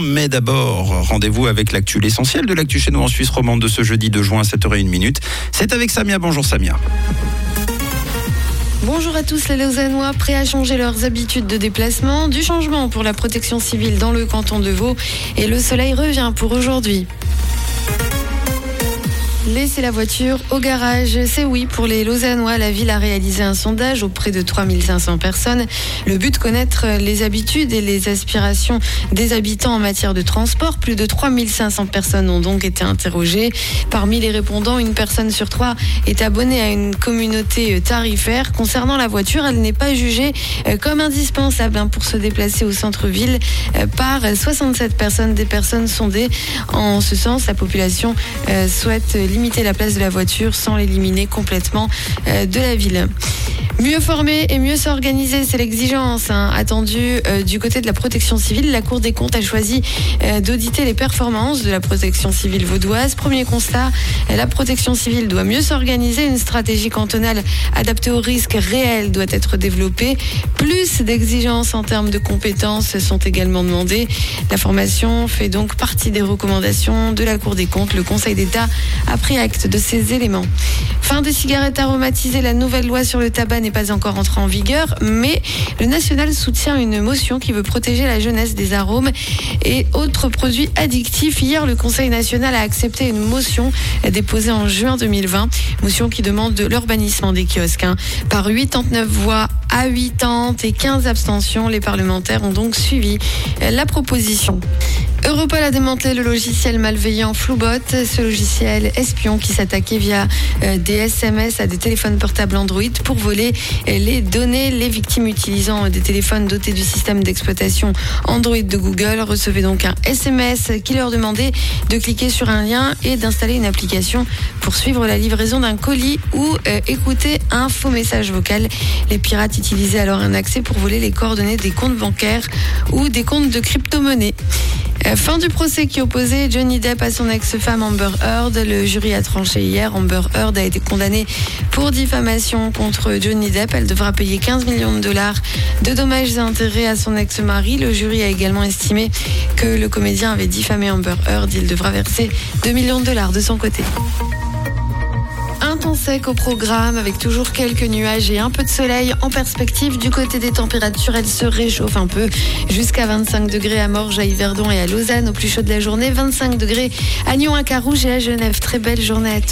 Mais d'abord, rendez-vous avec l'actu, l'essentiel de l'actu chez nous en Suisse romande de ce jeudi 2 juin à 7h01 C'est avec Samia. Bonjour Samia. Bonjour à tous les Lausannois, prêts à changer leurs habitudes de déplacement, du changement pour la protection civile dans le canton de Vaud et le soleil revient pour aujourd'hui. Laisser la voiture au garage, c'est oui pour les Lausannois. La ville a réalisé un sondage auprès de 3500 personnes. Le but, connaître les habitudes et les aspirations des habitants en matière de transport. Plus de 3500 personnes ont donc été interrogées. Parmi les répondants, une personne sur trois est abonnée à une communauté tarifaire. Concernant la voiture, elle n'est pas jugée euh, comme indispensable hein, pour se déplacer au centre-ville euh, par 67 personnes des personnes sondées. En ce sens, la population euh, souhaite limiter la place de la voiture sans l'éliminer complètement euh, de la ville. Mieux former et mieux s'organiser, c'est l'exigence hein, attendue euh, du côté de la protection civile. La Cour des comptes a choisi euh, d'auditer les performances de la protection civile vaudoise. Premier constat, la protection civile doit mieux s'organiser. Une stratégie cantonale adaptée aux risques réels doit être développée. Plus d'exigences en termes de compétences sont également demandées. La formation fait donc partie des recommandations de la Cour des comptes. Le Conseil d'État a pris acte de ces éléments. Fin des cigarettes aromatisées, la nouvelle loi sur le tabac n'est pas encore entré en vigueur, mais le national soutient une motion qui veut protéger la jeunesse des arômes et autres produits addictifs. Hier, le Conseil national a accepté une motion déposée en juin 2020, motion qui demande de l'urbanisme des kiosques. Hein. Par 89 voix à 80 et 15 abstentions, les parlementaires ont donc suivi la proposition. Europol a démantelé le logiciel malveillant Floubot, ce logiciel espion qui s'attaquait via euh, des SMS à des téléphones portables Android pour voler euh, les données. Les victimes utilisant des téléphones dotés du système d'exploitation Android de Google recevaient donc un SMS qui leur demandait de cliquer sur un lien et d'installer une application pour suivre la livraison d'un colis ou euh, écouter un faux message vocal. Les pirates utilisaient alors un accès pour voler les coordonnées des comptes bancaires ou des comptes de crypto-monnaie. Euh, fin du procès qui opposait Johnny Depp à son ex-femme Amber Heard. Le jury a tranché hier. Amber Heard a été condamnée pour diffamation contre Johnny Depp. Elle devra payer 15 millions de dollars de dommages et intérêts à son ex-mari. Le jury a également estimé que le comédien avait diffamé Amber Heard. Il devra verser 2 millions de dollars de son côté temps sec au programme avec toujours quelques nuages et un peu de soleil en perspective. Du côté des températures, elles se réchauffent un peu jusqu'à 25 degrés à Morges, à Yverdon et à Lausanne au plus chaud de la journée. 25 degrés à Nyon, à Carouge et à Genève. Très belle journée à tous.